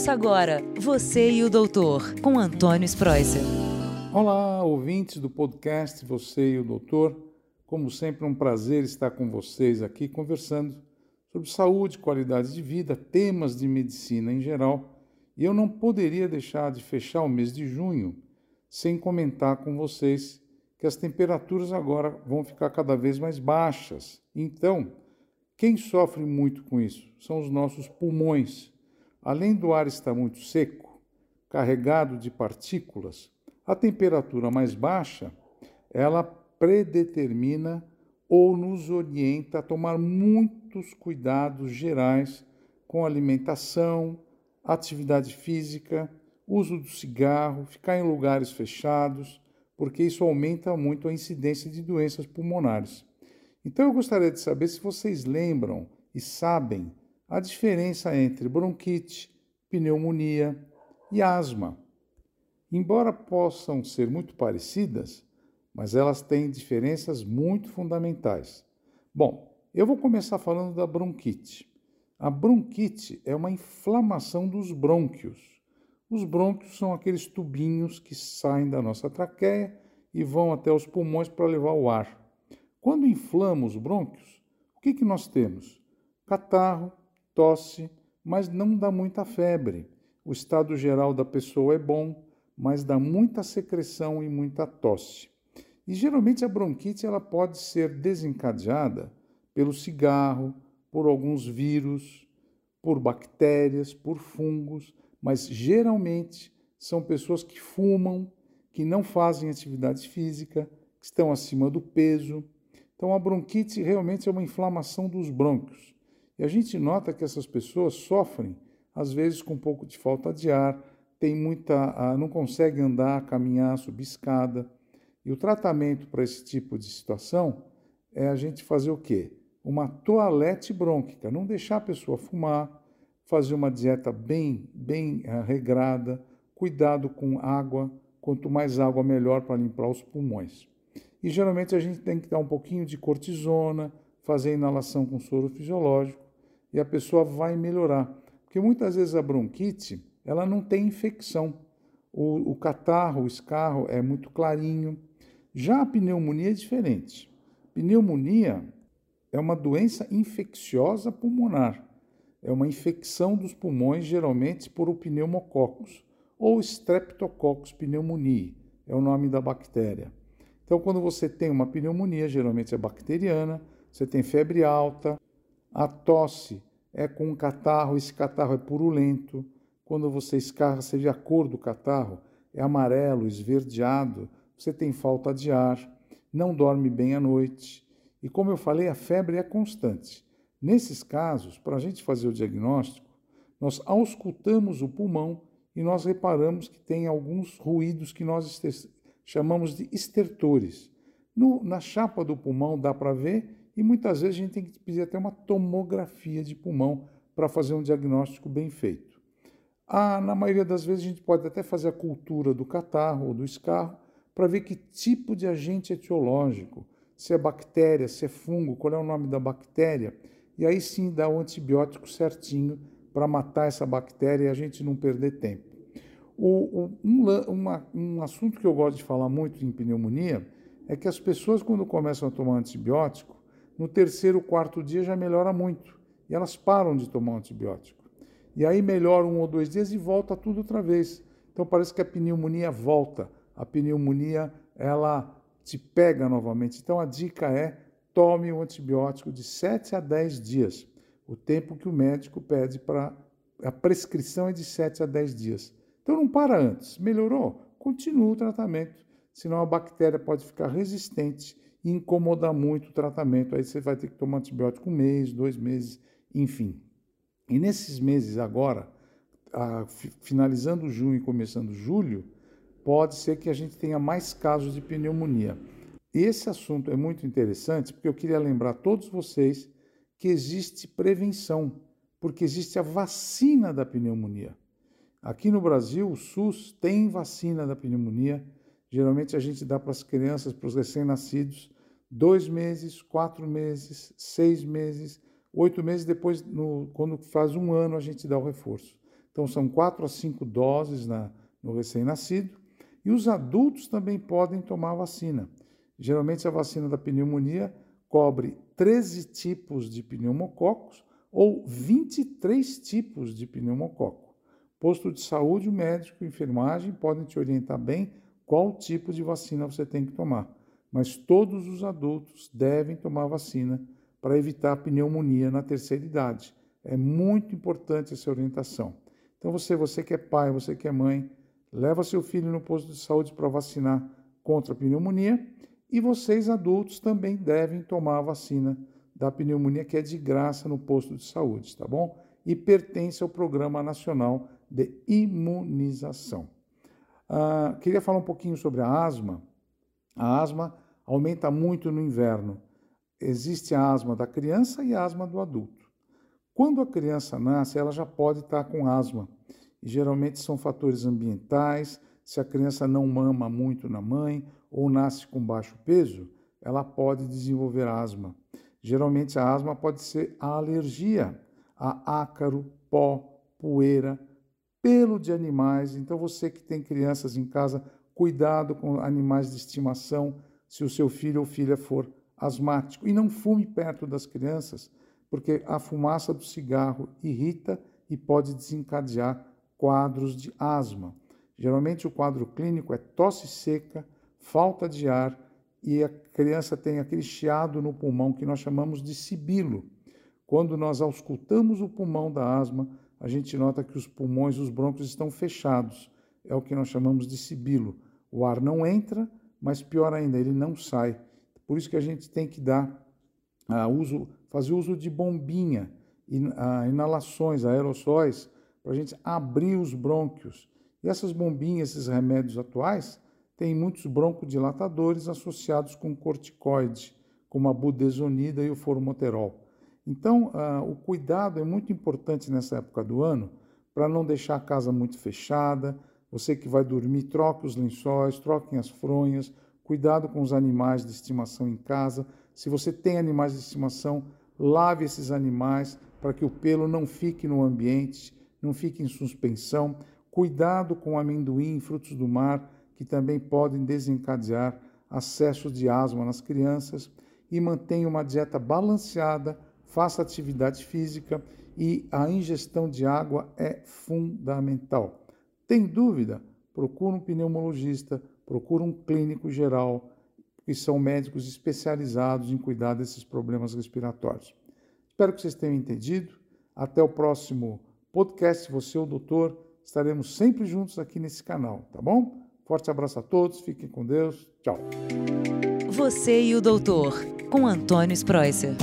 Ouça agora Você e o Doutor, com Antônio Spreuser. Olá, ouvintes do podcast Você e o Doutor. Como sempre, um prazer estar com vocês aqui conversando sobre saúde, qualidade de vida, temas de medicina em geral. E eu não poderia deixar de fechar o mês de junho sem comentar com vocês que as temperaturas agora vão ficar cada vez mais baixas. Então, quem sofre muito com isso são os nossos pulmões. Além do ar estar muito seco, carregado de partículas, a temperatura mais baixa, ela predetermina ou nos orienta a tomar muitos cuidados gerais com alimentação, atividade física, uso do cigarro, ficar em lugares fechados, porque isso aumenta muito a incidência de doenças pulmonares. Então eu gostaria de saber se vocês lembram e sabem a diferença entre bronquite, pneumonia e asma. Embora possam ser muito parecidas, mas elas têm diferenças muito fundamentais. Bom, eu vou começar falando da bronquite. A bronquite é uma inflamação dos brônquios. Os brônquios são aqueles tubinhos que saem da nossa traqueia e vão até os pulmões para levar o ar. Quando inflamos os brônquios, o que, que nós temos? Catarro, tosse, mas não dá muita febre. O estado geral da pessoa é bom, mas dá muita secreção e muita tosse. E geralmente a bronquite ela pode ser desencadeada pelo cigarro, por alguns vírus, por bactérias, por fungos, mas geralmente são pessoas que fumam, que não fazem atividade física, que estão acima do peso. Então a bronquite realmente é uma inflamação dos brônquios. E a gente nota que essas pessoas sofrem, às vezes, com um pouco de falta de ar, tem muita, não conseguem andar, caminhar, subir escada. E o tratamento para esse tipo de situação é a gente fazer o quê? Uma toalete brônquica, não deixar a pessoa fumar, fazer uma dieta bem, bem uh, regrada, cuidado com água, quanto mais água melhor para limpar os pulmões. E geralmente a gente tem que dar um pouquinho de cortisona, fazer inalação com soro fisiológico, e a pessoa vai melhorar. Porque muitas vezes a bronquite, ela não tem infecção. O, o catarro, o escarro é muito clarinho. Já a pneumonia é diferente. Pneumonia é uma doença infecciosa pulmonar. É uma infecção dos pulmões, geralmente por o pneumococcus ou Streptococcus pneumoniae, é o nome da bactéria. Então, quando você tem uma pneumonia, geralmente é bacteriana, você tem febre alta, a tosse é com um catarro, esse catarro é purulento. Quando você escarra, você vê a cor do catarro, é amarelo, esverdeado, você tem falta de ar, não dorme bem à noite. E como eu falei, a febre é constante. Nesses casos, para a gente fazer o diagnóstico, nós auscultamos o pulmão e nós reparamos que tem alguns ruídos que nós chamamos de estertores. No, na chapa do pulmão dá para ver e muitas vezes a gente tem que pedir até uma tomografia de pulmão para fazer um diagnóstico bem feito. Ah, na maioria das vezes a gente pode até fazer a cultura do catarro ou do escarro para ver que tipo de agente etiológico, se é bactéria, se é fungo, qual é o nome da bactéria, e aí sim dá o antibiótico certinho para matar essa bactéria e a gente não perder tempo. O, o, um, uma, um assunto que eu gosto de falar muito em pneumonia é que as pessoas, quando começam a tomar antibiótico, no terceiro, quarto dia já melhora muito. E elas param de tomar um antibiótico. E aí melhora um ou dois dias e volta tudo outra vez. Então parece que a pneumonia volta. A pneumonia, ela te pega novamente. Então a dica é tome o antibiótico de 7 a 10 dias. O tempo que o médico pede para. A prescrição é de 7 a 10 dias. Então não para antes. Melhorou? Continua o tratamento. Senão a bactéria pode ficar resistente incomodar muito o tratamento. Aí você vai ter que tomar antibiótico um mês, dois meses, enfim. E nesses meses agora, a, finalizando junho e começando julho, pode ser que a gente tenha mais casos de pneumonia. Esse assunto é muito interessante porque eu queria lembrar a todos vocês que existe prevenção, porque existe a vacina da pneumonia. Aqui no Brasil, o SUS tem vacina da pneumonia Geralmente a gente dá para as crianças, para os recém-nascidos, dois meses, quatro meses, seis meses, oito meses depois, no, quando faz um ano, a gente dá o reforço. Então, são quatro a cinco doses na, no recém-nascido. E os adultos também podem tomar a vacina. Geralmente, a vacina da pneumonia cobre 13 tipos de pneumococos ou 23 tipos de pneumococo. Posto de saúde, o médico e enfermagem podem te orientar bem qual tipo de vacina você tem que tomar. Mas todos os adultos devem tomar vacina para evitar pneumonia na terceira idade. É muito importante essa orientação. Então você, você que é pai, você que é mãe, leva seu filho no posto de saúde para vacinar contra a pneumonia e vocês adultos também devem tomar a vacina da pneumonia que é de graça no posto de saúde, tá bom? E pertence ao Programa Nacional de Imunização. Ah, queria falar um pouquinho sobre a asma. A asma aumenta muito no inverno. Existe a asma da criança e a asma do adulto. Quando a criança nasce, ela já pode estar com asma. E geralmente são fatores ambientais. Se a criança não mama muito na mãe ou nasce com baixo peso, ela pode desenvolver asma. Geralmente a asma pode ser a alergia a ácaro, pó, poeira, pelo de animais. Então você que tem crianças em casa, cuidado com animais de estimação, se o seu filho ou filha for asmático. E não fume perto das crianças, porque a fumaça do cigarro irrita e pode desencadear quadros de asma. Geralmente o quadro clínico é tosse seca, falta de ar e a criança tem aquele chiado no pulmão que nós chamamos de sibilo. Quando nós auscultamos o pulmão da asma, a gente nota que os pulmões, os brônquios estão fechados. É o que nós chamamos de sibilo. O ar não entra, mas pior ainda, ele não sai. Por isso que a gente tem que dar uh, uso, fazer uso de bombinha, in, uh, inalações, aerossóis, para a gente abrir os brônquios. E essas bombinhas, esses remédios atuais, tem muitos broncodilatadores associados com corticoide, como a budesonida e o formoterol. Então, ah, o cuidado é muito importante nessa época do ano para não deixar a casa muito fechada. Você que vai dormir, troque os lençóis, troquem as fronhas, cuidado com os animais de estimação em casa. Se você tem animais de estimação, lave esses animais para que o pelo não fique no ambiente, não fique em suspensão. Cuidado com amendoim e frutos do mar que também podem desencadear acesso de asma nas crianças e mantenha uma dieta balanceada, faça atividade física e a ingestão de água é fundamental. Tem dúvida? Procura um pneumologista, procura um clínico geral, que são médicos especializados em cuidar desses problemas respiratórios. Espero que vocês tenham entendido. Até o próximo podcast. Você, o doutor, estaremos sempre juntos aqui nesse canal, tá bom? Forte abraço a todos, fiquem com Deus. Tchau. Você e o Doutor, com Antônio Spreuser.